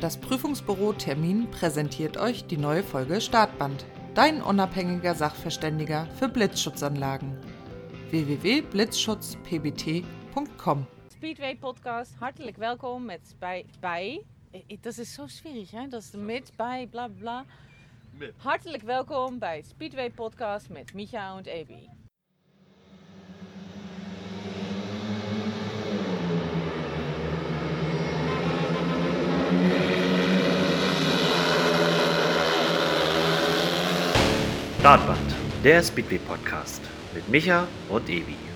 Das Prüfungsbüro Termin präsentiert euch die neue Folge Startband. Dein unabhängiger Sachverständiger für Blitzschutzanlagen. www.blitzschutzpbt.com Speedway Podcast, hartelijk welkom met bij, bij. eh, Dat is zo schwierig, hè? Dat is mit, bij, bla bla. Hartelijk welkom bij Speedway Podcast met Micha en Ebi. Startband, der Speedway Podcast mit Micha und Evi.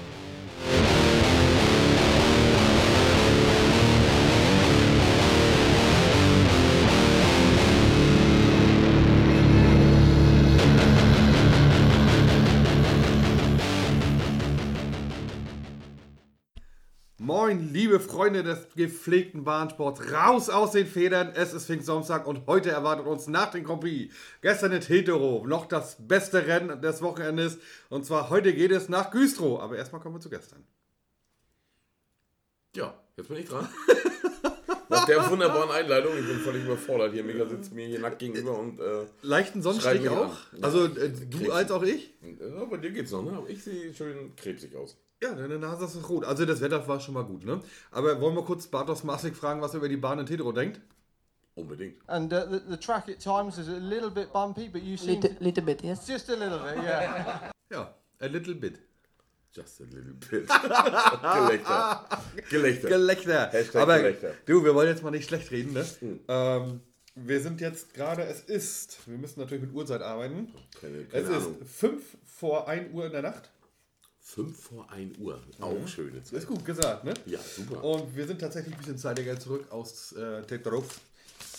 Moin, liebe Freunde des gepflegten Bahnsports. Raus aus den Federn. Es ist Pfingstsamstag und heute erwartet uns nach dem Grand Prix gestern in Hetero noch das beste Rennen des Wochenendes. Und zwar heute geht es nach Güstrow. Aber erstmal kommen wir zu gestern. Ja, jetzt bin ich dran. Nach der wunderbaren Einleitung, ich bin völlig überfordert hier. Mega sitzt mir hier nackt gegenüber und. Äh, Leichten Sonnenstich auch. an. Also äh, du Krebs. als auch ich. ja, bei dir geht's noch, ne? Aber ich sehe schön krebsig aus. Ja, deine Nase ist rot. Also das Wetter war schon mal gut, ne? Aber wollen wir kurz Bartos Masik fragen, was er über die Bahn in Hetero denkt? Unbedingt. And uh, the, the track at times is a little bit bumpy, but you seem Little, little bit, yes. just a little bit, yeah. Ja, a little bit. Just a little bit. Gelächter. Gelächter. Gelächter. Hashtag Aber Gelächter. du, wir wollen jetzt mal nicht schlecht reden, ne? Ähm, wir sind jetzt gerade, es ist, wir müssen natürlich mit Uhrzeit arbeiten. Keine, keine Es Ahnung. ist 5 vor 1 Uhr in der Nacht. 5 vor 1 Uhr. Auch schöne Zeit. Ist gut gesagt, ne? Ja, super. Und wir sind tatsächlich ein bisschen zeitiger zurück aus äh, Tetrov.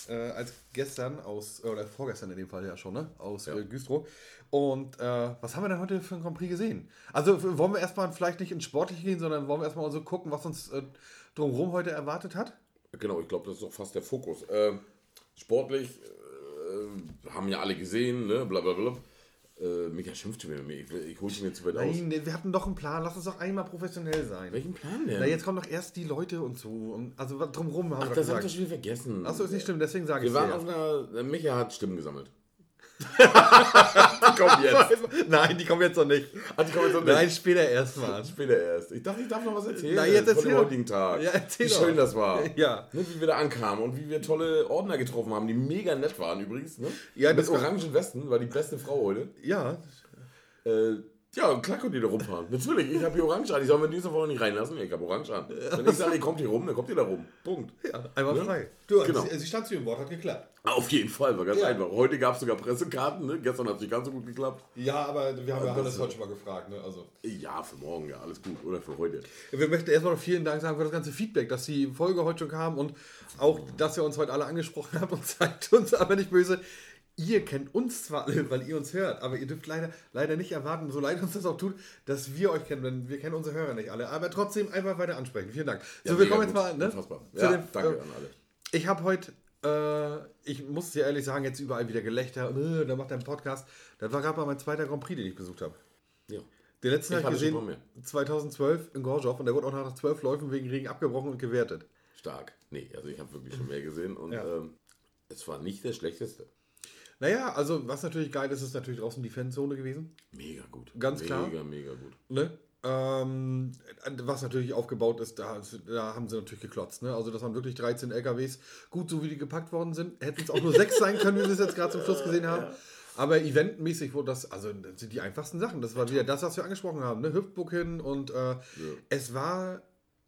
Äh, als gestern aus, oder vorgestern in dem Fall ja schon, ne? Aus Ja. äh, Güstrow. Und äh, was haben wir denn heute für ein Grand Prix gesehen? Also wollen wir erstmal vielleicht nicht ins Sportliche gehen, sondern wollen wir erstmal so gucken, was uns äh, drumherum heute erwartet hat? Genau, ich glaube, das ist doch fast der Fokus. Ähm, sportlich äh, haben ja alle gesehen, ne? Blablabla. Äh, Mika schimpfte mir mit mir. Ich, ich hole mir jetzt weit aus. Nein, wir hatten doch einen Plan. Lass uns doch einmal professionell sein. Welchen Plan denn? Na, jetzt kommen doch erst die Leute und so. Und also drumherum haben Ach, wir das doch habt ihr gesagt. schon wieder vergessen. Achso, ist nicht schlimm, deswegen sage ich Wir es waren dir. auf einer. Micha hat Stimmen gesammelt. Die kommen jetzt. Nein, die kommen jetzt noch nicht. Ach, die kommen jetzt noch Nein, nicht. später erstmal. Später erst. Ich dachte, ich darf noch was erzählen. Na, jetzt von erzähl dem doch. heutigen Tag. Ja, erzähl Wie doch. schön das war. Ja. Ne, wie wir da ankamen und wie wir tolle Ordner getroffen haben, die mega nett waren übrigens. Ne? Ja, Mit orangen Westen war die beste Frau heute. Ja, Äh, ja, klar könnt ihr da rumfahren. Natürlich, ich habe hier Orange an. Ich soll mir diese Woche nicht reinlassen. Ich habe Orange an. Wenn ich sage, ihr kommt hier rum, dann kommt ihr da rum. Punkt. ja einmal Ne? frei. Du, Genau. sie, sie stand zu ihrem Wort, hat geklappt. Auf jeden Fall, war ganz Ja. einfach. Heute gab es sogar Pressekarten. Ne? Gestern hat es nicht ganz so gut geklappt. Ja, aber wir haben ja ist- heute schon mal gefragt. Ne? Also, Ja, für morgen, ja, alles gut. Oder für heute. wir möchten erstmal noch vielen Dank sagen für das ganze Feedback, dass die Folge heute schon kam und auch, dass ihr uns heute alle angesprochen habt und seid uns aber nicht böse. Ihr kennt uns zwar alle, weil ihr uns hört, aber ihr dürft leider, leider nicht erwarten, so leid uns das auch tut, dass wir euch kennen, denn wir kennen unsere Hörer nicht alle. Aber trotzdem einfach weiter ansprechen. Vielen Dank. Ja, so, wir kommen jetzt gut. mal ne, Ja, dem, danke äh, an alle. Ich habe heute, äh, ich muss dir ehrlich sagen, jetzt überall wieder Gelächter, äh, da macht er einen Podcast. Das war gerade mal mein zweiter Grand Prix, den ich besucht habe. Ja. Den letzten habe ich gesehen, mal 2012 in Gorzow und der wurde auch nach zwölf Läufen wegen Regen abgebrochen und gewertet. Stark. Nee, also ich habe wirklich schon mehr gesehen und Ja. ähm, es war nicht der schlechteste. Naja, also was natürlich geil ist, ist natürlich draußen die Fanzone gewesen. Mega gut. Ganz mega, klar. Mega, mega gut. Ne? Ähm, was natürlich aufgebaut ist, da, da haben sie natürlich geklotzt. Ne? Also das waren wirklich 13 LKWs. Gut, so wie die gepackt worden sind, hätten es auch nur sechs sein können, wie wir es jetzt gerade zum Schluss gesehen haben. Aber eventmäßig wurde das, also das sind die einfachsten Sachen. Das war wieder das, was wir angesprochen haben. Ne? Hüpfburg hin und äh, es war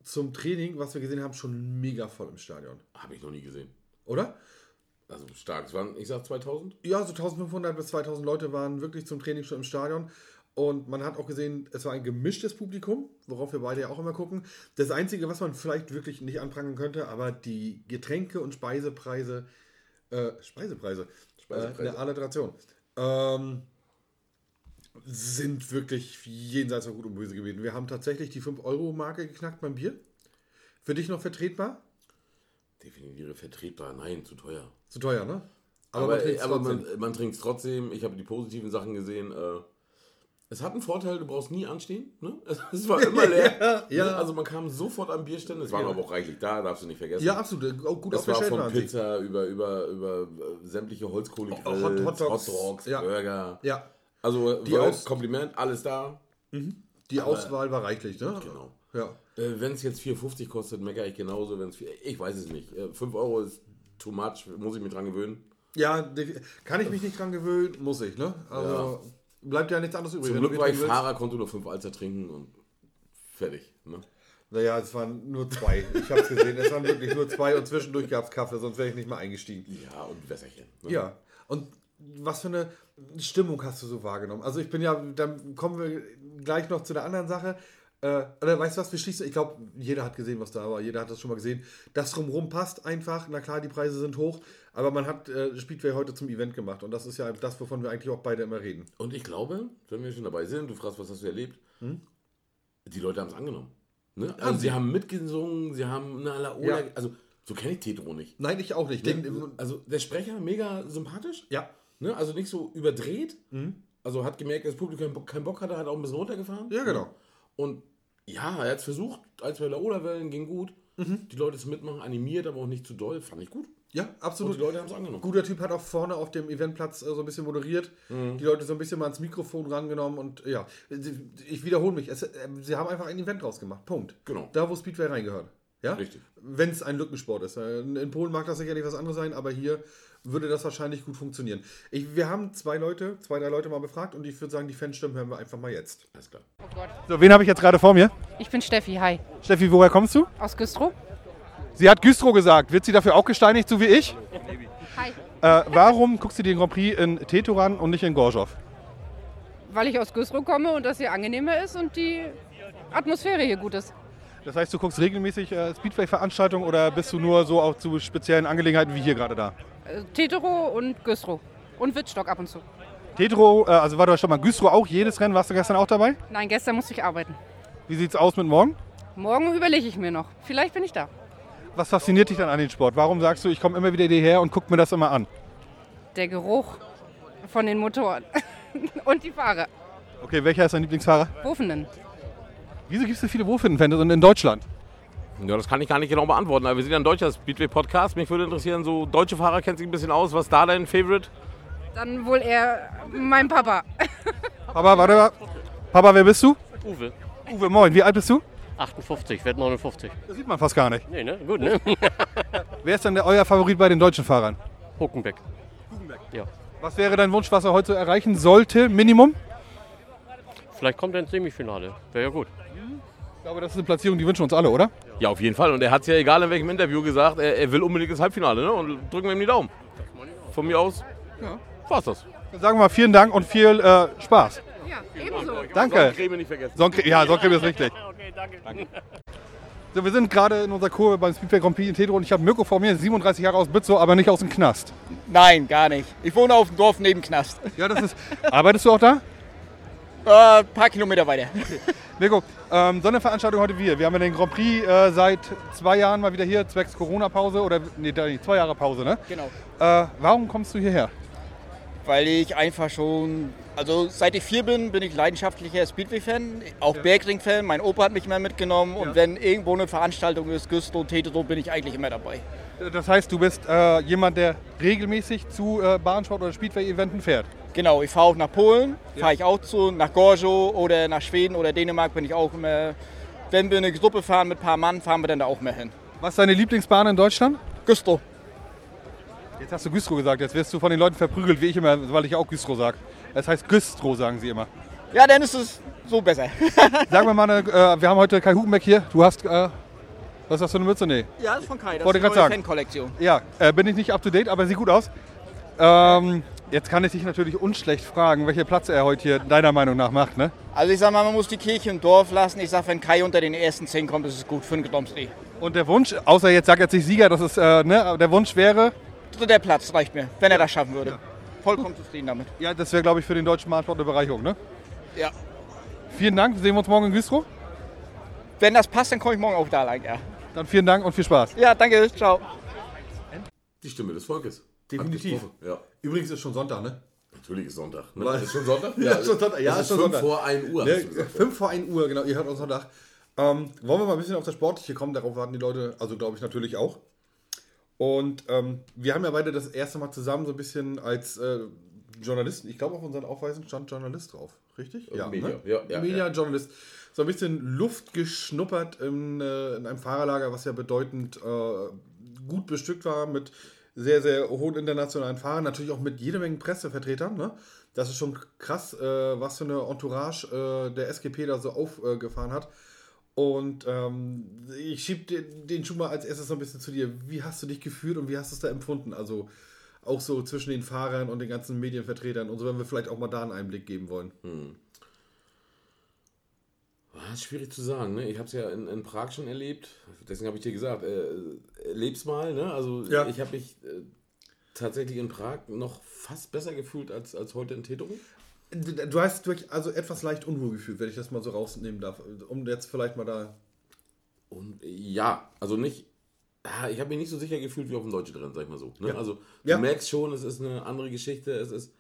zum Training, was wir gesehen haben, schon mega voll im Stadion. Habe ich noch nie gesehen. Oder? Also stark. Es waren, ich sag 2000? Ja, so 1500 bis 2000 Leute waren wirklich zum Training schon im Stadion. Und man hat auch gesehen, es war ein gemischtes Publikum, worauf wir beide ja auch immer gucken. Das Einzige, was man vielleicht wirklich nicht anprangern könnte, aber die Getränke und Speisepreise, äh, Speisepreise, Speisepreise. Äh, eine Alliteration, ähm, sind wirklich jenseits von Gut und Böse gewesen. Wir haben tatsächlich die 5-Euro-Marke geknackt beim Bier. Für dich noch vertretbar? Definiere vertretbar. Nein, zu teuer. Zu teuer, ne? Aber, man aber, aber trotzdem. man, trinkt es trotzdem. Ich habe die positiven Sachen gesehen. Äh, Es hat einen Vorteil, du brauchst nie anstehen. Ne? Es war immer leer. Ja, ja. Ne? Also man kam sofort an Bierstände. Es waren aber auch reichlich da, darfst du nicht vergessen. Ja, absolut. Auch gut Das war von. Pizza über, über, über äh, sämtliche Holzkohlegrills, Hot- Hot Hot, Dogs. Dogs, Ja. Burger. Ja, Also Die Aus- Kompliment, alles da. die Auswahl war reichlich, ne? Genau. Ja. Äh, Wenn es jetzt 4,50 kostet, meckere ich genauso. Wenn's ich weiß es nicht. Äh, 5 Euro ist too much, muss ich mich dran gewöhnen. Ja, kann ich mich nicht dran gewöhnen, muss ich, ne? Also bleibt ja nichts anderes übrig. Zum Glück war ich Fahrer, konnte nur 5 Alzer trinken und fertig. Ne? Naja, es waren nur zwei. Ich hab's gesehen, es waren wirklich nur zwei und zwischendurch gab's Kaffee, sonst wäre ich nicht mal eingestiegen. Ja, und Wässerchen. Ne? Ja, und was für eine Stimmung hast du so wahrgenommen? Also ich bin ja, dann kommen wir gleich noch zu der anderen Sache. Äh, oder weißt du was, wir schließen, ich glaube, jeder hat gesehen, was da war, jeder hat das schon mal gesehen. Das drumherum passt einfach, na klar, die Preise sind hoch, aber man hat äh, Speedway heute zum Event gemacht und das ist ja das, wovon wir eigentlich auch beide immer reden. Und ich glaube, wenn wir schon dabei sind, du fragst, was hast du erlebt? Die Leute haben es angenommen. Ne? Also Haben sie haben mitgesungen, sie haben eine Laola, Ja. also so kenne ich Tetro nicht. Nein, ich auch nicht. Ne? Den, Also der Sprecher mega sympathisch, ja, ne? also nicht so überdreht. Also hat gemerkt, dass das Publikum keinen Bock hatte, hat auch ein bisschen runtergefahren. ja, genau. Und ja, er hat es versucht, ein, zwei Laola-Wellen ging gut. Die Leute zum Mitmachen animiert, aber auch nicht zu doll, fand ich gut. Ja, Und absolut. die Leute haben es angenommen. Guter Typ hat auch vorne auf dem Eventplatz äh, so ein bisschen moderiert, Mhm. die Leute so ein bisschen mal ans Mikrofon rangenommen und ja, ich wiederhole mich, es, äh, sie haben einfach ein Event draus gemacht. Punkt. Genau. Da, wo Speedway reingehört. Ja? Richtig. Wenn es ein Lückensport ist. Äh, In Polen mag das sicherlich was anderes sein, aber hier würde das wahrscheinlich gut funktionieren. Ich, wir haben zwei Leute, zwei, drei Leute mal befragt und ich würde sagen, die Fanstimmen hören wir einfach mal jetzt. Alles klar. So, wen habe ich jetzt gerade vor mir? Ich bin Steffi, hi. Steffi, woher kommst du? Aus Güstrow. Sie hat Güstrow gesagt. Wird sie dafür auch gesteinigt, so wie ich? Hi. Äh, warum guckst du den Grand Prix in Teturan und nicht in Gorzow? Weil ich aus Güstrow komme und das hier angenehmer ist und die Atmosphäre hier gut ist. Das heißt, du guckst regelmäßig äh, Speedway-Veranstaltungen oder bist du nur so auch zu speziellen Angelegenheiten wie hier gerade da? Tetero und Güstrow. Und Wittstock ab und zu. Tetro, äh, also war du schon mal Güstrow auch, jedes Rennen, warst du gestern auch dabei? Nein, gestern musste ich arbeiten. Wie sieht's aus mit morgen? Morgen überlege ich mir noch. Vielleicht bin ich da. Was fasziniert dich dann an den Sport? Warum sagst du, ich komme immer wieder hierher und guck mir das immer an? Der Geruch von den Motoren. und die Fahrer. Okay, welcher ist dein Lieblingsfahrer? Wofenden. Wieso gibt es so viele Wurfhittenfans in Deutschland? Ja, das kann ich gar nicht genau beantworten, aber wir sind ja ein deutscher Speedway-Podcast. Mich würde interessieren, so deutsche Fahrer kennt sich ein bisschen aus. Was ist da dein Favorite? Dann wohl eher mein Papa. Papa, warte mal. Papa, wer bist du? Uwe, Uwe, moin. Wie alt bist du? 58, werd 59. Das sieht man fast gar nicht. Nee, ne? Gut, ne? Wer ist denn der, euer Favorit bei den deutschen Fahrern? Huckenbeck. Ja. Was wäre dein Wunsch, was er heute erreichen sollte, Minimum? Vielleicht kommt er ins Semifinale. Wäre ja gut. Ich glaube, das ist eine Platzierung, die wünschen uns alle, oder? Ja, auf jeden Fall. Und er hat es ja egal in welchem Interview gesagt, er, er will unbedingt das Halbfinale. Ne? Und drücken wir ihm die Daumen. Von mir aus war's das. Dann sagen wir mal vielen Dank und viel äh, Spaß. Ja, ebenso. Danke. Creme nicht vergessen. Sonnencreme, ja, Sonnencreme ist richtig. So, wir sind gerade in unserer Kurve beim Speedway Grand Prix in Tedro und ich habe Mirko vor mir, 37 Jahre aus Bützow, aber nicht aus dem Knast. Nein, gar nicht. Ich wohne auf dem Dorf neben Knast. Ja, das ist. Arbeitest du auch da? Äh, paar Kilometer weiter. Mirko, ähm, so eine Veranstaltung heute wir. Wir haben ja den Grand Prix äh, seit zwei Jahren mal wieder hier, zwecks Corona-Pause oder nee, zwei Jahre Pause, ne? Genau. Äh, warum kommst du hierher? Weil ich einfach schon, also seit ich vier bin, bin ich leidenschaftlicher Speedway-Fan, auch Bergring-Fan. Mein Opa hat mich immer mitgenommen und wenn irgendwo eine Veranstaltung ist, Güstrow, Tetero, bin ich eigentlich immer dabei. Das heißt, du bist äh, jemand, der regelmäßig zu äh, Bahnsport- oder Speedway-Eventen fährt. Genau, ich fahre auch nach Polen, fahre ich auch zu, nach Gorzo oder nach Schweden oder Dänemark bin ich auch immer. Wenn wir eine Gruppe fahren mit ein paar Mann, fahren wir dann da auch mehr hin. Was ist deine Lieblingsbahn in Deutschland? Güstrow. Jetzt hast du Güstrow gesagt, jetzt wirst du von den Leuten verprügelt, wie ich immer, weil ich auch Güstrow sage. Das heißt Güstrow, sagen sie immer. Ja, dann ist es so besser. Sagen wir mal, äh, wir haben heute Kai Hugenbeck hier. Du hast, äh, was hast du, eine Mütze? Nee. Ja, das ist von Kai, das Wollte ist eine. Fan-Kollektion. Ja, äh, bin ich nicht up to date, aber sieht gut aus. Ähm, jetzt kann ich dich natürlich unschlecht fragen, welche Platz er heute hier deiner Meinung nach macht, ne? Also ich sag mal, man muss die Kirche im Dorf lassen. Ich sag, wenn Kai unter den ersten zehn kommt, ist es gut für den Gdomsee. Und der Wunsch, außer jetzt sagt er nicht Sieger, das ist, äh, ne, aber der Wunsch wäre, Dritter Platz reicht mir, wenn er das schaffen würde. Vollkommen zufrieden damit. ja, das wäre, glaube ich, für den deutschen Bahnsport eine Bereicherung, ne? Ja. Vielen Dank, sehen wir uns morgen in Güstrow. Wenn das passt, dann komme ich morgen auch da lang, ja. Dann vielen Dank und viel Spaß. Ja, danke, ciao. Die Stimme des Volkes. Definitiv. Ja. Übrigens ist schon Sonntag, ne? Natürlich ist Sonntag. Ne? Ist schon Sonntag? Ja, ist schon Sonntag. Ja, ist schon fünf Sonntag. vor 1 Uhr. Ne, hast du gesagt. 5 vor 1 Uhr, genau. Ihr hört uns Sonntag. Ähm, wollen wir mal ein bisschen auf das Sportliche kommen? Darauf warten die Leute, also glaube ich natürlich auch. Und ähm, wir haben ja beide das erste Mal zusammen so ein bisschen als äh, Journalisten, ich glaube auf unseren Aufweisen stand Journalist drauf, richtig? Äh, Media, ja, ja, Media ja. Journalist. So ein bisschen Luft geschnuppert in, äh, in einem Fahrerlager, was ja bedeutend äh, gut bestückt war mit sehr, sehr hohen internationalen Fahrern, natürlich auch mit jede Menge Pressevertretern. Ne? Das ist schon krass, äh, was für eine Entourage äh, der SGP da so aufgefahren hat. Und ähm, ich schiebe den, den Schuh mal als erstes so ein bisschen zu dir. Wie hast du dich gefühlt und wie hast du es da empfunden? Also auch so zwischen den Fahrern und den ganzen Medienvertretern und so, wenn wir vielleicht auch mal da einen Einblick geben wollen. Ah, ist schwierig zu sagen. Ne? Ich habe es ja in, in Prag schon erlebt. Deswegen habe ich dir gesagt, äh, erleb's mal. Ne? Also Ja. ich habe mich äh, tatsächlich in Prag noch fast besser gefühlt als, als heute in Tetering. Du hast durch also etwas leicht Unruhe gefühlt, wenn ich das mal so rausnehmen darf, um jetzt vielleicht mal da. Und ja, also nicht. ah, Ich habe mich nicht so sicher gefühlt wie auf dem deutschen Rennen, sag ich mal so. Ne? Ja. Also du Ja. merkst schon, es ist eine andere Geschichte. Es ist.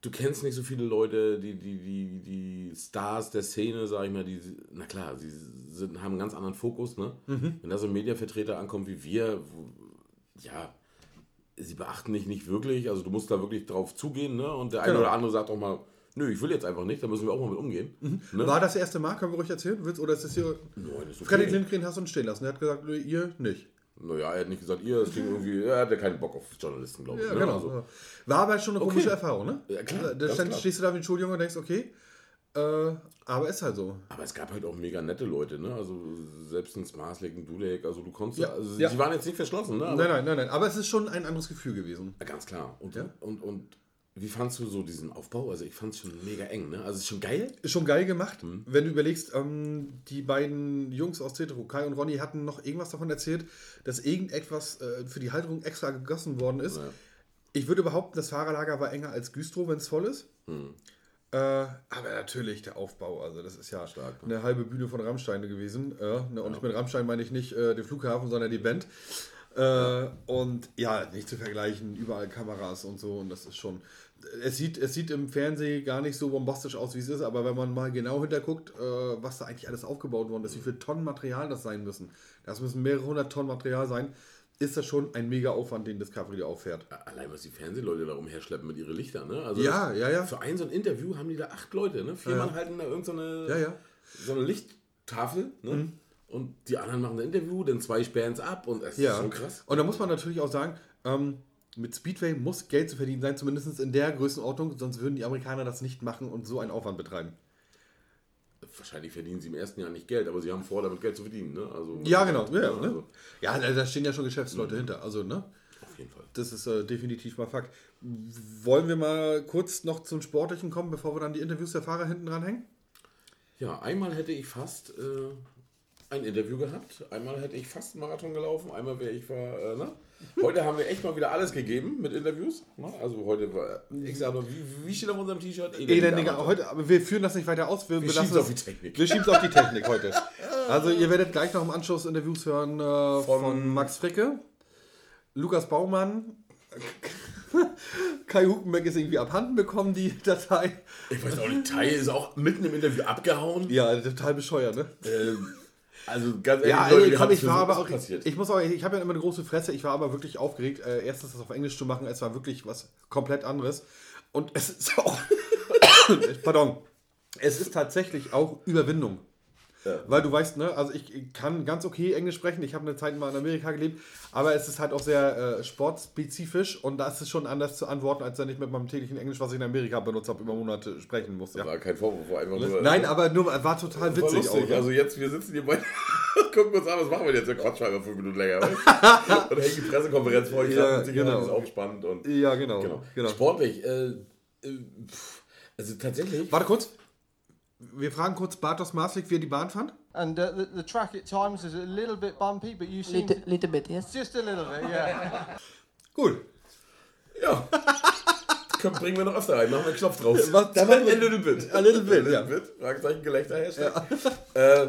Du kennst nicht so viele Leute, die, die, die, die Stars der Szene, sag ich mal, die, na klar, sie sind, haben einen ganz anderen Fokus, ne? Mhm. Wenn da so ein Mediavertreter ankommt wie wir, wo, ja, sie beachten dich nicht wirklich, also du musst da wirklich drauf zugehen, ne? Und der eine Genau. oder andere sagt auch mal, nö, ich will jetzt einfach nicht, da müssen wir auch mal mit umgehen. Ne? War das erste Mal, können wir ruhig erzählen? Willst, oder ist das hier. Nein, ist okay. Fredrik Lindgren hast du uns stehen lassen. Er hat gesagt, nö, ihr nicht. Naja, er hat nicht gesagt, ihr, es ging irgendwie, er hatte keinen Bock auf Journalisten, glaube ich. Ja, ne? genau. Also, War aber schon eine Okay. komische Erfahrung, ne? Ja, klar, Da ganz stand, stehst du da wie ein Schuljunge und denkst, okay, äh, aber ist halt so. aber es gab halt auch mega nette Leute, ne? Also selbst ein Smarslik, ein Dulek, also du konntest, Ja, also ja. die waren jetzt nicht verschlossen, ne? Aber- Nein, nein, nein, nein. Aber es ist schon ein anderes Gefühl gewesen. Ja, Ganz klar. Und, Ja. und, und wie fandst du so diesen Aufbau? Also ich fand es schon mega eng, ne? Also es ist schon geil. Ist schon geil gemacht. Mhm. Wenn du überlegst, ähm, die beiden Jungs aus Tetro, Kai und Ronny, hatten noch irgendwas davon erzählt, dass irgendetwas äh, für die Halterung extra gegossen worden ist. Ja. Ich würde behaupten, das Fahrerlager war enger als Güstrow, wenn es voll ist. Hm. Äh, aber natürlich der Aufbau, also das ist ja Stark, ne? eine halbe Bühne von Rammstein gewesen. Äh, ne, und mit Rammstein meine ich nicht äh, den Flughafen, sondern die Band. Äh, Und ja, nicht zu vergleichen, überall Kameras und so. Und das ist schon. Es sieht, es sieht im Fernsehen gar nicht so bombastisch aus, wie es ist, aber wenn man mal genau hinterguckt, äh, was da eigentlich alles aufgebaut worden ist, wie viel Tonnen Material das sein müssen, das müssen mehrere hundert Tonnen Material sein, ist das schon ein mega Aufwand, den Discovery auffährt. Allein was die Fernsehleute da umherschleppen mit ihren Lichtern, ne? Also Ja, ja, ja. Für ein so ein Interview haben die da acht Leute, ne? Vier Ja, Mann halten da irgendeine so eine, Ja, ja. so eine Lichttafel, ne? Mhm. Und die anderen machen ein Interview, dann zwei sperren es ab und es Ja, ist schon krass. Und da muss man natürlich auch sagen, ähm, mit Speedway muss Geld zu verdienen sein, zumindest in der Größenordnung, sonst würden die Amerikaner das nicht machen und so einen Aufwand betreiben. Wahrscheinlich verdienen sie im ersten Jahr nicht Geld, aber sie haben vor, damit Geld zu verdienen, ne? Also, Ja, genau. Ja, Ja, ne? also, ja da, stehen ja schon Geschäftsleute hinter. Also, ne? auf jeden Fall. Das ist äh, definitiv mal Fakt. Wollen wir mal kurz noch zum Sportlichen kommen, bevor wir dann die Interviews der Fahrer hinten dranhängen? Ja, einmal hätte ich fast äh, ein Interview gehabt, einmal hätte ich fast einen Marathon gelaufen, einmal wäre ich war, äh, ne? Heute haben wir echt mal wieder alles gegeben mit Interviews. Ne? Also heute war, ich sage nur, wie, wie steht auf unserem T-Shirt? Elendiger, heute, aber wir führen das nicht weiter aus. Wir, Wir belassen schieben's auf es- die Technik. Wir schieben es auf die Technik heute. Also ihr werdet gleich noch im Anschluss Interviews hören äh, von, Max Fricke, Lukas Baumann, Kai Huckenbeck ist irgendwie abhanden bekommen, die Datei. Ich weiß auch nicht, Tai ist auch mitten im Interview abgehauen. Ja, total bescheuert, ne? Ähm, also ganz ehrlich, Ja, Leute, ey, wie komm, ich war aber auch, passiert? ich muss auch, ich habe ja immer eine große Fresse, ich war aber wirklich aufgeregt, äh, erstens das auf Englisch zu machen, es war wirklich was komplett anderes. Und es ist auch, pardon, es ist tatsächlich auch Überwindung. Weil du weißt, ne, also ich kann ganz okay Englisch sprechen, ich habe eine Zeit mal in Amerika gelebt, aber es ist halt auch sehr äh, sportspezifisch und da ist es schon anders zu antworten, als wenn ich mit meinem täglichen Englisch, was ich in Amerika benutzt habe, über Monate sprechen muss. Ja. War kein Vorwurf, war einfach nur. Nein, aber nur, war total war witzig lustig. auch. ne? Also jetzt, wir sitzen hier beide, gucken uns an, was machen wir jetzt? Wir quatschen einfach fünf Minuten länger. weißt und hängen die Pressekonferenz vor, ich Ja, ja, genau. ist auch spannend. Und, Ja, genau. genau. genau. Sportlich, äh, äh, also tatsächlich. Warte kurz. Wir fragen kurz Bartos Marslik, wie er die Bahn fand. And uh, the, the track at times is a little bit bumpy, but you seem Little, little bit, yes. just a little bit, yeah. Gut. Ja. Können, bringen wir noch öfter rein, machen wir einen Knopf draus. Was- da machen wir- a little bit. A little bit, ja. bit. Fragezeichen, Gelächter, Hashtag. Äh,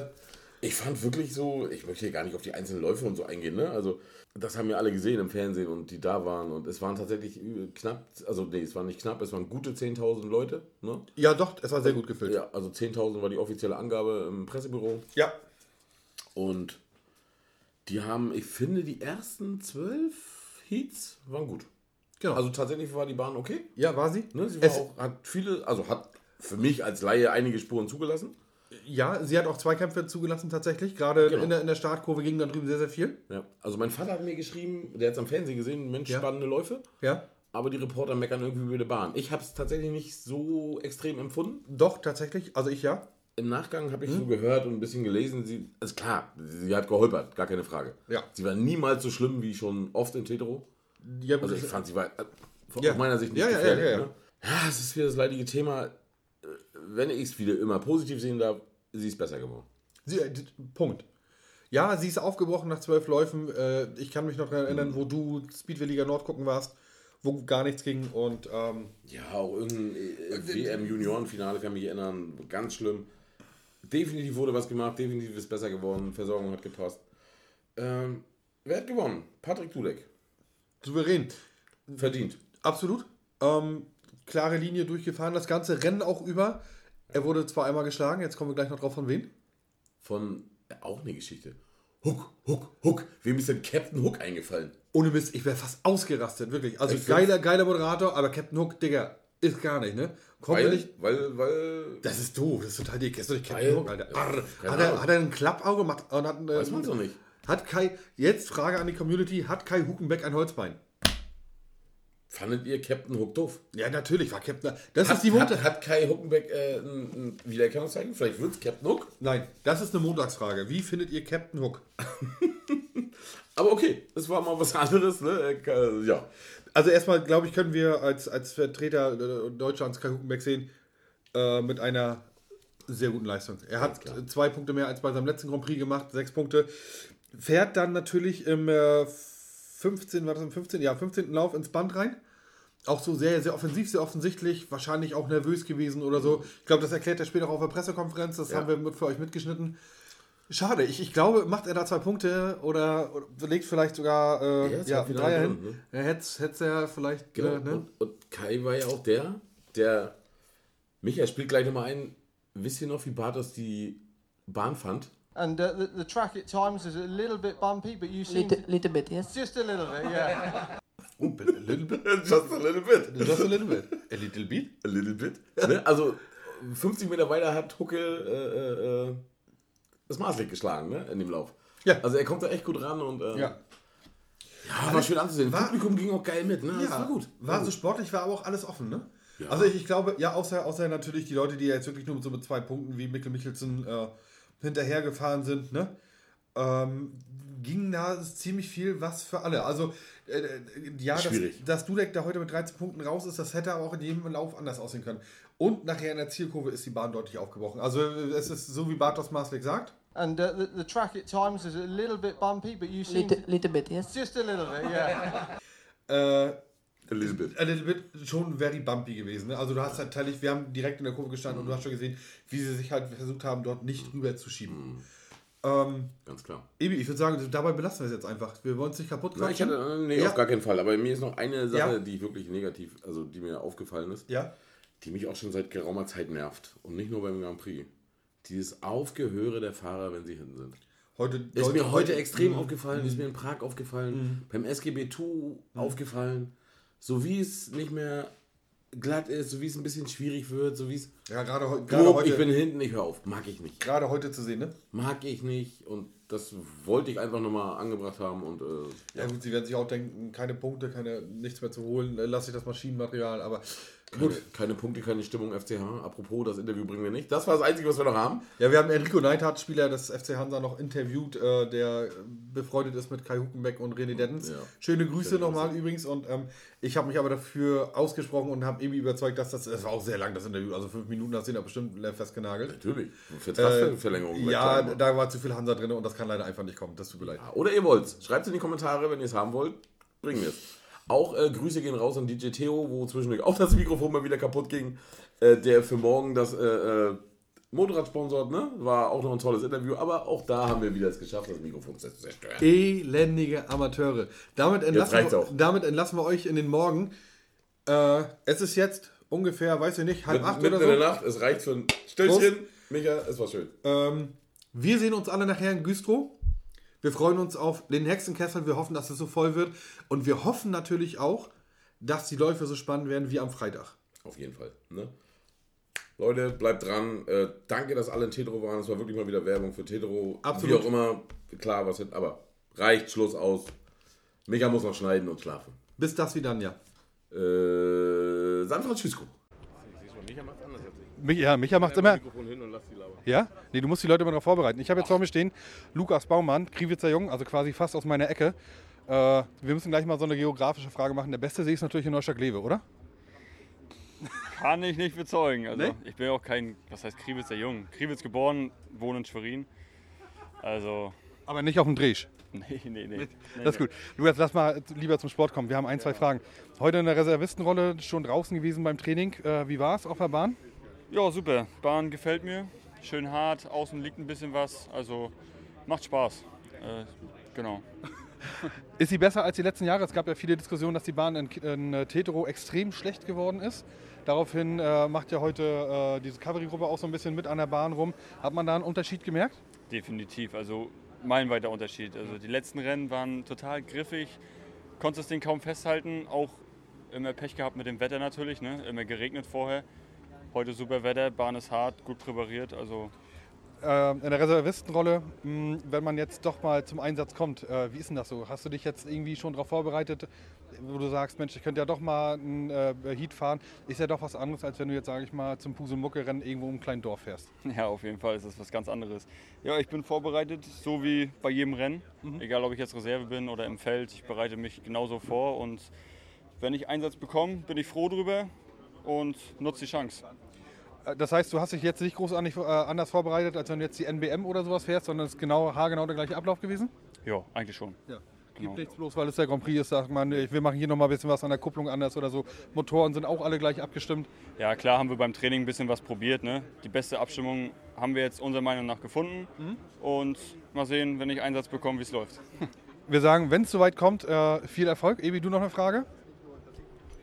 ich fand wirklich so, ich möchte hier gar nicht auf die einzelnen Läufe und so eingehen, ne? Also, das haben ja alle gesehen im Fernsehen und die da waren. Und es waren tatsächlich knapp, also nee, es waren nicht knapp, es waren gute 10.000 Leute. Ne? Ja, doch, es war sehr gut gefüllt. Ja, also 10.000 war die offizielle Angabe im Pressebüro. Ja. Und die haben, ich finde, die ersten zwölf Heats waren gut. Genau. Also tatsächlich war die Bahn okay. Ja, war sie? Ne? Sie war auch, hat viele, also hat für mich als Laie einige Spuren zugelassen. Ja, sie hat auch Zweikämpfe zugelassen tatsächlich. Gerade Genau. in, der, in der Startkurve ging da drüben sehr, sehr viel. Ja. Also mein Vater hat mir geschrieben, der hat es am Fernsehen gesehen, Mensch, Ja. spannende Läufe. Ja. Aber die Reporter meckern irgendwie über die Bahn. Ich habe es tatsächlich nicht so extrem empfunden. Doch, tatsächlich. Also ich ja. Im Nachgang habe ich Hm? so gehört und ein bisschen gelesen. Sie, ist klar, sie hat geholpert, gar keine Frage. Ja. Sie war niemals so schlimm wie schon oft in Tetero. Ja, Also ich fand, sie war äh, von Ja. aus meiner Sicht nicht Ja, ja, gefährlich. ja, ja, ja. Ne? ja, es ist wieder das leidige Thema. Äh, Wenn ich es wieder immer positiv sehen darf, sie ist besser geworden. Sie, äh, Punkt. Ja, sie ist aufgebrochen nach zwölf Läufen. Äh, ich kann mich noch daran erinnern, wo du Speedway Liga Nord gucken warst, wo gar nichts ging. Und ähm, Ja, auch irgendein äh, WM-Juniorenfinale kann mich erinnern. Ganz schlimm. Definitiv wurde was gemacht, definitiv ist besser geworden. Versorgung hat gepasst. Ähm, wer hat gewonnen? Patrick Dudek. souverän. Verdient. Absolut. Ähm, klare Linie durchgefahren, das ganze Rennen auch über. Er wurde zwar einmal geschlagen, jetzt kommen wir gleich noch drauf von wem. Von, ja, auch eine Geschichte. Hook, Hook, Hook. Wem ist denn Captain Hook eingefallen? Ohne Mist, ich wäre fast ausgerastet, wirklich. Also Ich geiler, geiler Moderator, aber Captain Hook, Digga, ist gar nicht, ne? Kommt Weil, nicht. weil, weil. Das ist doof, das ist total dick. Ist doch nicht Captain Hook, Alter. Arr. Hat er, hat er ein Klappauge gemacht und hat. äh, Weiß man's doch nicht. Hat Kai, jetzt Frage an die Community, hat Kai Huckenbeck ein Holzbein? Fandet ihr Captain Hook doof? Ja, natürlich war Captain. Das hat, ist die Monta hat, hat Kai Huckenbeck äh, ein, ein Wiedererkennungszeichen? Vielleicht wird es Captain Hook? Nein, das ist eine Montagsfrage. Wie findet ihr Captain Hook? Aber okay, das war mal was anderes, ne? Äh, Ja. Also erstmal, glaube ich, können wir als, als Vertreter äh, Deutschlands Kai Huckenbeck sehen, äh, mit einer sehr guten Leistung. Er hat zwei Punkte mehr als bei seinem letzten Grand Prix gemacht, sechs Punkte. Fährt dann natürlich im äh, 15, war das im 15? Ja, 15. Lauf ins Band rein. Auch so sehr, sehr offensiv, sehr offensichtlich, wahrscheinlich auch nervös gewesen oder so. Ich glaube, das erklärt er später auch auf der Pressekonferenz, das Ja. haben wir mit, für euch mitgeschnitten. Schade, ich, ich glaube, macht er da zwei Punkte oder, oder legt vielleicht sogar äh, Ja, ja, Dreier hin. ne? Er hätte es ja vielleicht. Genau. Äh, ne? und, und Kai war ja auch der, der. Michael spielt gleich nochmal ein. Wisst ihr noch, wie Bartos die Bahn fand? And uh, the, the track at times is a little bit bumpy, but you seem Little, to, little bit, yes. just a little bit, yeah. Oh, a little bit. Just a little bit. Just a little bit. A little bit. A little bit. ne? Also 50 Meter weiter hat Hucke äh, äh, das Maßlicht geschlagen ne? in dem Lauf. Ja. Also er kommt da echt gut ran und ähm, Ja. ja, war schön anzusehen. Das War- Publikum ging auch geil mit, ne? Das Ja, war gut. War so sportlich, war aber auch alles offen, ne? Ja. Also ich, ich glaube, ja, außer, außer natürlich die Leute, die jetzt wirklich nur mit so mit zwei Punkten wie Mikkel Michelsen äh, hinterhergefahren sind, ne? Ähm, ging da ziemlich viel was für alle. Also, äh, äh, ja, dass, Schwierig. dass Dudek da heute mit 13 Punkten raus ist, das hätte aber auch in jedem Lauf anders aussehen können. Und nachher in der Zielkurve ist die Bahn deutlich aufgebrochen. Also, es ist so, wie Bartos Maaslik sagt. And uh, the, the track at times is a little bit bumpy, but you seem Little, little bit, yes. just a little bit, yeah. Äh, A little bit. A little bit schon very bumpy gewesen. Ne? Also du hast halt tatsächlich, wir haben direkt in der Kurve gestanden und du hast schon gesehen, wie sie sich halt versucht haben, dort nicht rüber zu schieben. Ähm, Ganz klar. Ebi, ich würde sagen, dabei belassen wir es jetzt einfach. Wir wollen es nicht kaputt Na, ich hatte, äh, nee, Ja. auf gar keinen Fall. Aber mir ist noch eine Sache, Ja. die wirklich negativ, also die mir aufgefallen ist, Ja. die mich auch schon seit geraumer Zeit nervt. Und nicht nur beim Grand Prix. Dieses Aufgehöre der Fahrer, wenn sie hinten sind. Heute, Ist mir heute extrem Mhm. aufgefallen, ist mir in Prag aufgefallen, beim SGB2 aufgefallen. So wie es nicht mehr glatt ist, so wie es ein bisschen schwierig wird, so wie es. Ja, gerade, heute. ich bin hinten, ich hör auf. Mag ich nicht. gerade heute zu sehen, ne? Mag ich nicht. Und das wollte ich einfach nochmal angebracht haben. Und äh, Ja gut, sie werden sich auch denken, keine Punkte, keine, nichts mehr zu holen, lasse ich das Maschinenmaterial, aber keine, gut. keine Punkte, keine Stimmung FCH. Apropos, das Interview bringen wir nicht. Das war das Einzige, was wir noch haben. Ja, wir haben Enrico Neithardt, Spieler des FC Hansa, noch interviewt, äh, der befreundet ist mit Kai Huckenbeck und René Dettens. Ja. Schöne Grüße nochmal übrigens und ähm, ich habe mich aber dafür ausgesprochen und habe Emi überzeugt, dass das, es war auch sehr lang, das Interview, also fünf Minuten, hast du ihn da bestimmt festgenagelt. Natürlich. Äh, Vertragsverlängerung. ja, da war zu viel Hansa drin und das kann leider einfach nicht kommen, das tut mir leid. Oder ihr wollt's. Schreibt in die Kommentare, wenn ihr es haben wollt. Bringen wir es. Auch äh, Grüße gehen raus an DJ Theo, wo zwischendurch auch das Mikrofon mal wieder kaputt ging. Äh, der für morgen das äh, äh, Motorrad sponsort, ne? War auch noch ein tolles Interview, aber auch da haben wir wieder es geschafft, das Mikrofon zu zerstören. Elendige Amateure. Damit entlassen, wir, auch. damit entlassen wir euch in den Morgen. Äh, es ist jetzt ungefähr, weiß ich nicht, halb acht Mitten oder in so. der Nacht, es reicht für ein Stößchen. Micha, es war schön. Ähm, wir sehen uns alle nachher in Güstrow. Wir freuen uns auf den Hexenkessel. Wir hoffen, dass es so voll wird. Und wir hoffen natürlich auch, dass die Läufe so spannend werden wie am Freitag. Auf jeden Fall. Ne? Leute, bleibt dran. Äh, danke, dass alle in Tetro waren. Es war wirklich mal wieder Werbung für Tetro. Absolut. Wie auch immer. Klar, was hin, aber reicht, Schluss aus. Micha muss noch schneiden und schlafen. Bis das wie dann, ja. Äh, San Francisco. Mich- Ja, Micha macht immer. Ja? Nee, du musst die Leute immer darauf vorbereiten. Ich habe jetzt vor mir stehen Lukas Baumann, Kriwitzer Jung, also quasi fast aus meiner Ecke. Äh, wir müssen gleich mal so eine geografische Frage machen. Der beste See ist natürlich in Neustadt-Glewe, oder? Kann ich nicht bezeugen. Also Nee? ich bin ja auch kein, was heißt Kriwitzer Jung. Kriwitz geboren, wohne in Schwerin. Also. Aber nicht auf dem Dresch. Nee, nee, nee. Das ist gut. Lukas, lass mal lieber zum Sport kommen. Wir haben ein, zwei Fragen. Heute in der Reservistenrolle schon draußen gewesen beim Training. Äh, wie war es auf der Bahn? Ja, super. Bahn gefällt mir. Schön hart, außen liegt ein bisschen was. Also macht Spaß. Äh, genau. Ist sie besser als die letzten Jahre? Es gab ja viele Diskussionen, dass die Bahn in, in äh, Tetero extrem schlecht geworden ist. Daraufhin äh, macht ja heute äh, diese Cavalry-Gruppe auch so ein bisschen mit an der Bahn rum. Hat man da einen Unterschied gemerkt? Definitiv. Also meilenweiter Unterschied. Also die letzten Rennen waren total griffig. Konntest das Ding kaum festhalten. Auch immer Pech gehabt mit dem Wetter natürlich. Ne? Immer geregnet vorher. Heute super Wetter, Bahn ist hart, gut präpariert. Also Äh, in der Reservistenrolle, mh, wenn man jetzt doch mal zum Einsatz kommt, äh, wie ist denn das so? Hast du dich jetzt irgendwie schon darauf vorbereitet, wo du sagst, Mensch, ich könnte ja doch mal einen äh, Heat fahren? Ist ja doch was anderes, als wenn du jetzt, sage ich mal, zum Pusemucke-Rennen irgendwo im kleinen Dorf fährst. Ja, auf jeden Fall ist das was ganz anderes. Ja, ich bin vorbereitet, so wie bei jedem Rennen. Egal, ob ich jetzt Reserve bin oder im Feld, ich bereite mich genauso vor. Und wenn ich Einsatz bekomme, bin ich froh drüber und nutze die Chance. Äh, Das heißt, du hast dich jetzt nicht großartig äh, anders vorbereitet, als wenn du jetzt die NBM oder sowas fährst, sondern es ist genau, haargenau der gleiche Ablauf gewesen? Ja, eigentlich schon. Ja. Genau. Gibt nichts bloß, weil es der Grand Prix ist, sagt man, wir machen hier nochmal ein bisschen was an der Kupplung anders oder so. Motoren sind auch alle gleich abgestimmt. Ja, klar haben wir beim Training ein bisschen was probiert. Ne? Die beste Abstimmung haben wir jetzt unserer Meinung nach gefunden. Und mal sehen, wenn ich Einsatz bekomme, wie es läuft. Wir sagen, wenn es soweit kommt, äh, viel Erfolg. Ebi, du noch eine Frage?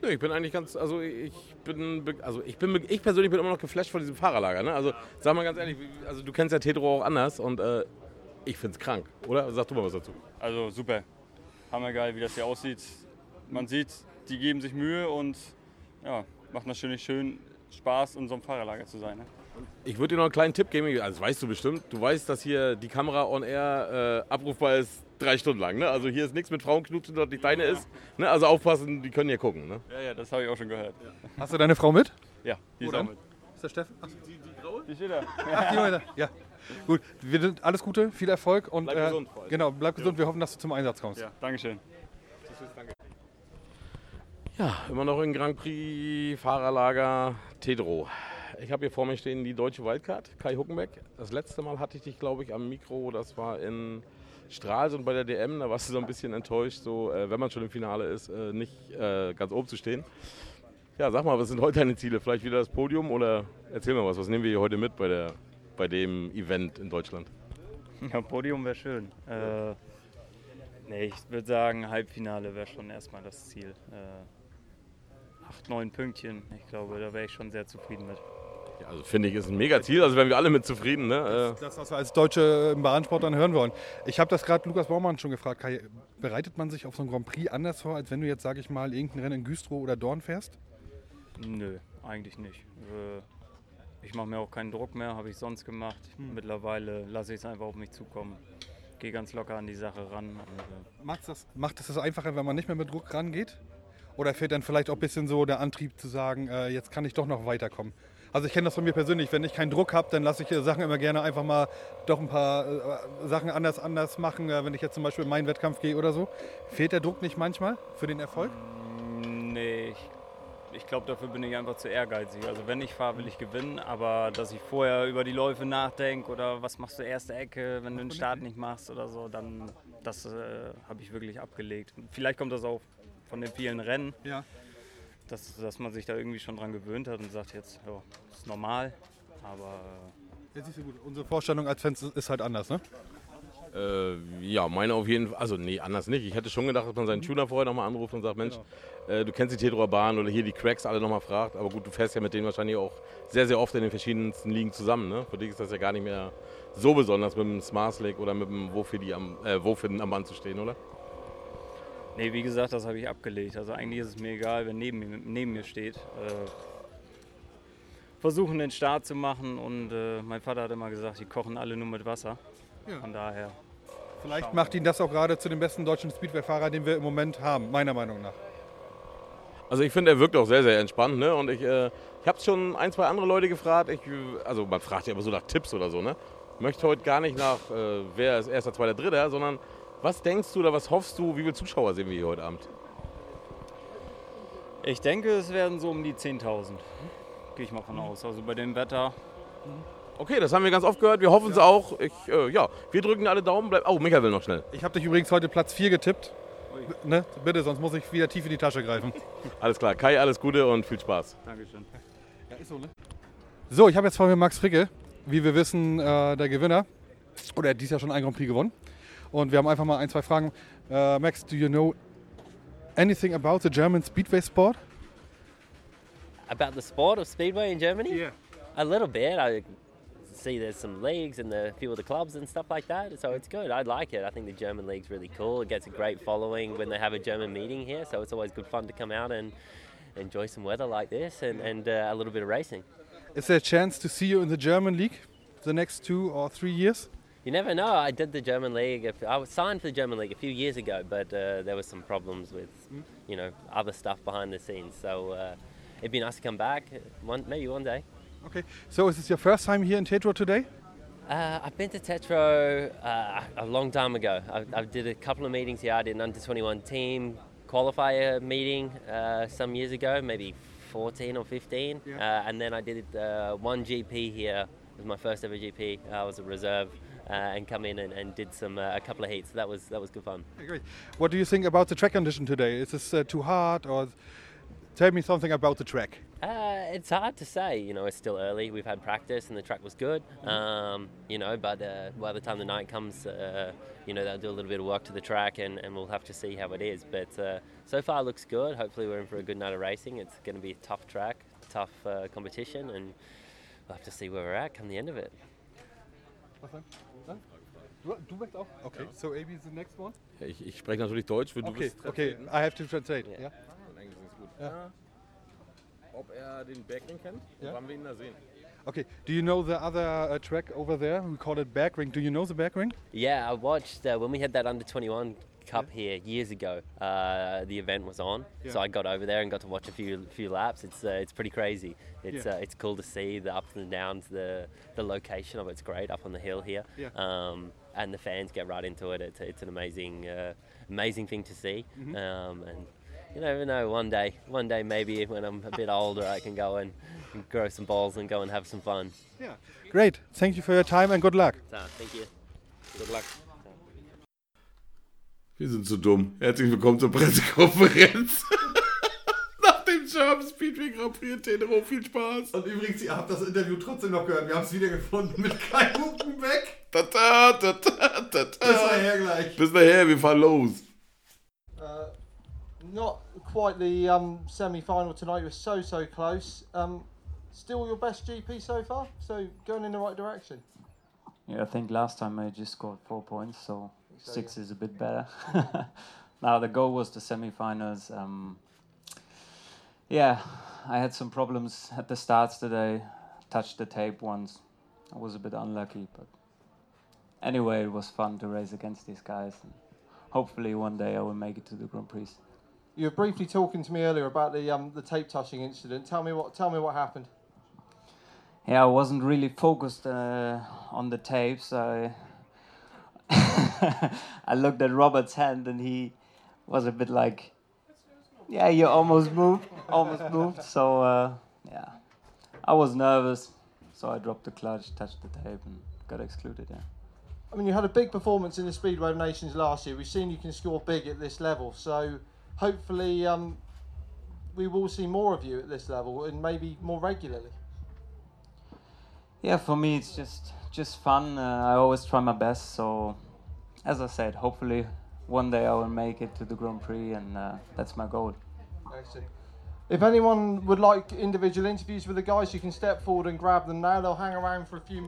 Nö, ich bin eigentlich ganz, also ich bin, also ich bin, ich persönlich bin immer noch geflasht von diesem Fahrerlager. Ne? Also sag mal ganz ehrlich, also du kennst ja Tetro auch anders und äh, ich find's krank, oder? Sag du mal was dazu. Also super. Hammergeil, wie das hier aussieht. Man sieht, die geben sich Mühe und ja, macht natürlich schön Spaß, in so einem Fahrerlager zu sein. Ne? Ich würde dir noch einen kleinen Tipp geben, also weißt du bestimmt, du weißt, dass hier die Kamera on air äh, abrufbar ist drei Stunden lang. Ne? Also hier ist nichts mit Frauenknutschen, dort nicht deine ist. Ne? Also aufpassen, die können hier gucken. Ne? Ja, ja, das habe ich auch schon gehört. Hast du deine Frau mit? Ja, die ist auch mit. Ist der Steffen? Ach, Die steht da. Ach, die Leute. Ja. Gut, wir sind alles Gute, viel Erfolg und Bleib äh, gesund allem. genau, bleib gesund. Wir hoffen, dass du zum Einsatz kommst. Ja, Dankeschön. Ja, immer noch im Grand Prix Fahrerlager Tedro. Ich habe hier vor mir stehen die deutsche Wildcard, Kai Huckenbeck. Das letzte Mal hatte ich dich, glaube ich, am Mikro, das war in Stralsund bei der DM. Da warst du so ein bisschen enttäuscht, so, äh, wenn man schon im Finale ist, äh, nicht äh, ganz oben zu stehen. Ja, sag mal, was sind heute deine Ziele? Vielleicht wieder das Podium oder erzähl mal was, was nehmen wir hier heute mit bei, der, bei dem Event in Deutschland? Ja, Podium wäre schön. Äh, nee, ich würde sagen, Halbfinale wäre schon erstmal das Ziel. Äh, acht, neun Pünktchen, ich glaube, da wäre ich schon sehr zufrieden mit. Ja, also finde ich, ist ein mega Ziel. Also wären wir alle mit zufrieden. Ne? Äh, Das, was wir als Deutsche im Bahnsport dann hören wollen. Ich habe das gerade Lukas Baumann schon gefragt. Kai, bereitet man sich auf so einen Grand Prix anders vor, als wenn du jetzt, sage ich mal, irgendein Rennen in Güstrow oder Dorn fährst? Nö, eigentlich nicht. Äh, ich mache mir auch keinen Druck mehr, habe ich sonst gemacht. Mittlerweile lasse ich es einfach auf mich zukommen. Gehe ganz locker an die Sache ran. Äh, Macht das, macht es das einfacher, wenn man nicht mehr mit Druck rangeht? Oder fehlt dann vielleicht auch ein bisschen so der Antrieb zu sagen, äh, jetzt kann ich doch noch weiterkommen? Also ich kenne das von mir persönlich, wenn ich keinen Druck habe, dann lasse ich äh, Sachen immer gerne einfach mal doch ein paar äh, Sachen anders anders machen, äh, wenn ich jetzt zum Beispiel in meinen Wettkampf gehe oder so. Fehlt der Druck nicht manchmal für den Erfolg? Nee, ich, ich glaube, dafür bin ich einfach zu ehrgeizig. Also wenn ich fahre, will ich gewinnen, aber dass ich vorher über die Läufe nachdenke oder was machst du erste Ecke, wenn du den Start nicht machst oder so, dann das äh, habe ich wirklich abgelegt. Vielleicht kommt das auch von den vielen Rennen, Ja. Dass, dass man sich da irgendwie schon dran gewöhnt hat und sagt jetzt, ja, ist normal, aber Ja, siehst du gut. Unsere Vorstellung als Fans ist halt anders, ne? Äh, ja, meine auf jeden Fall. Also, nee, anders nicht. Ich hätte schon gedacht, dass man Mhm. seinen Tuner vorher nochmal anruft und sagt: Mensch, Genau. äh, du kennst die Tetroer Bahn oder hier die Cracks alle nochmal fragt. Aber gut, du fährst ja mit denen wahrscheinlich auch sehr, sehr oft in den verschiedensten Ligen zusammen. Ne? Für dich ist das ja gar nicht mehr so besonders mit dem Smart Lake oder mit dem Wofür die am, äh, Wofür am Band zu stehen, oder? Nee, wie gesagt, das habe ich abgelegt. Also eigentlich ist es mir egal, wer neben mir, neben mir steht. Äh, versuchen den Start zu machen und äh, mein Vater hat immer gesagt, die kochen alle nur mit Wasser. Ja. Von daher. Vielleicht macht ihn das auch gerade zu dem besten deutschen Speedway-Fahrer, den wir im Moment haben, meiner Meinung nach. Also ich finde, er wirkt auch sehr, sehr entspannt. Ne? Und ich, äh, ich habe schon ein, zwei andere Leute gefragt. Ich, also man fragt ja immer so nach Tipps oder so. Ne? Ich möchte heute gar nicht nach, äh, wer ist erster, zweiter, dritter, sondern was denkst du oder was hoffst du, wie viele Zuschauer sehen wir hier heute Abend? Ich denke, es werden so um die 10.000. Gehe ich mal von aus. Also bei dem Wetter. Okay, das haben wir ganz oft gehört. Wir hoffen es auch. Ich, äh, ja, wir drücken alle Daumen. Bleib oh, Michael will noch schnell. Ich habe dich übrigens heute Platz 4 getippt. Ne? Bitte, sonst muss ich wieder tief in die Tasche greifen. Alles klar. Kai, alles Gute und viel Spaß. Dankeschön. Ja, ist so, ne? So, ich habe jetzt vor mir Max Fricke. Wie wir wissen, äh, der Gewinner. Oder er hat dieses Jahr schon ein Grand Prix gewonnen. Und wir haben einfach mal ein, zwei Fragen. Äh, Max, do you know anything about the German Speedway sport? About the sport of speedway in Germany? Yeah. A little bit. I see there's some leagues and a few of the clubs and stuff like that. So it's good. I like it. I think the German league's really cool. It gets a great following when they have a German meeting here. So it's always good fun to come out and enjoy some weather like this and, and uh, a little bit of racing. Is there a chance to see you in the German league the next two or three years? You never know. I did the German league. I was signed for the German league a few years ago, but uh, there was some problems with, you know, other stuff behind the scenes. So uh, it'd be nice to come back one, maybe one day. Okay. So is this your first time here in Tetro today? Uh, I've been to Tetro uh, a long time ago. I, I did a couple of meetings here. I did an under 21 team qualifier meeting uh, some years ago, maybe 14 or 15. Uh, and then I did uh, one GP here. It was my first ever GP. I was a reserve and come in and, and did some uh, a couple of heats. That was that was good fun. Okay, great. What do you think about the track condition today? Is this uh, too hard or tell me something about the track? Uh, it's hard to say. You know, it's still early. We've had practice, and the track was good. Um, you know, but uh, by the time the night comes, uh, you know, they'll do a little bit of work to the track, and, and we'll have to see how it is. But uh, so far, it looks good. Hopefully, we're in for a good night of racing. It's going to be a tough track, tough uh, competition, and we'll have to see where we're at come the end of it. Du möchtest auch? Okay. So AB is the next one? Ja, ich, ich spreche natürlich Deutsch. Für du Okay, bist okay. vertreten. I have to translate. Ja. Yeah. Englisch ist gut. Ja. Ob er den Bergring kennt? Ja. Wann wir ihn da sehen? Okay. Do you know the other uh, track over there? We call it back ring. Do you know the back ring? Yeah, I watched uh, when we had that under 21 cup here years ago. Uh, the event was on, so I got over there and got to watch a few few laps. It's uh, it's pretty crazy. It's Yeah. uh, it's cool to see the ups and downs. The the location of it's great up on the hill here. Yeah. Um, and the fans get right into it. It's, it's an amazing uh, amazing thing to see. Mhm. Um, and you never know. One day, one day maybe when I'm a bit older, I can go and, and grow some balls and go and have some fun. Yeah. Great. Thank you for your time and good luck. So, thank you. Good luck. Wir sind zu dumm. Herzlich willkommen zur Pressekonferenz. Nach German Speedway Grand Prix in Tenero. Viel Spaß. Und übrigens, ihr habt das Interview trotzdem noch gehört. Wir haben es wieder gefunden mit Kai Huckenbeck. Ta -ta, ta -ta, ta -ta. Bis nachher gleich. Bis nachher, wir fahren los. Uh, not quite the um, semi-final tonight. You were so so close. Um, still your best GP so far. So going in the right direction. Yeah, I think last time I just scored four points, so So, six yeah. is a bit better. now the goal was the semi-finals. Um, yeah, I had some problems at the starts today. Touched the tape once. I was a bit unlucky, but anyway, it was fun to race against these guys. And hopefully, one day I will make it to the Grand Prix. You were briefly talking to me earlier about the um, the tape touching incident. Tell me what tell me what happened. Yeah, I wasn't really focused uh, on the tapes. I I looked at Robert's hand and he was a bit like, yeah, you almost moved, almost moved. So uh, yeah, I was nervous, so I dropped the clutch, touched the tape, and got excluded. Yeah. I mean, you had a big performance in the Speedway of Nations last year. We've seen you can score big at this level. So hopefully, um, we will see more of you at this level and maybe more regularly. Yeah, for me it's just just fun. Uh, I always try my best. So, as I said, hopefully one day I will make it to the Grand Prix, and uh, that's my goal. If anyone would like individual interviews with the guys, you can step forward and grab them now. They'll hang around for a few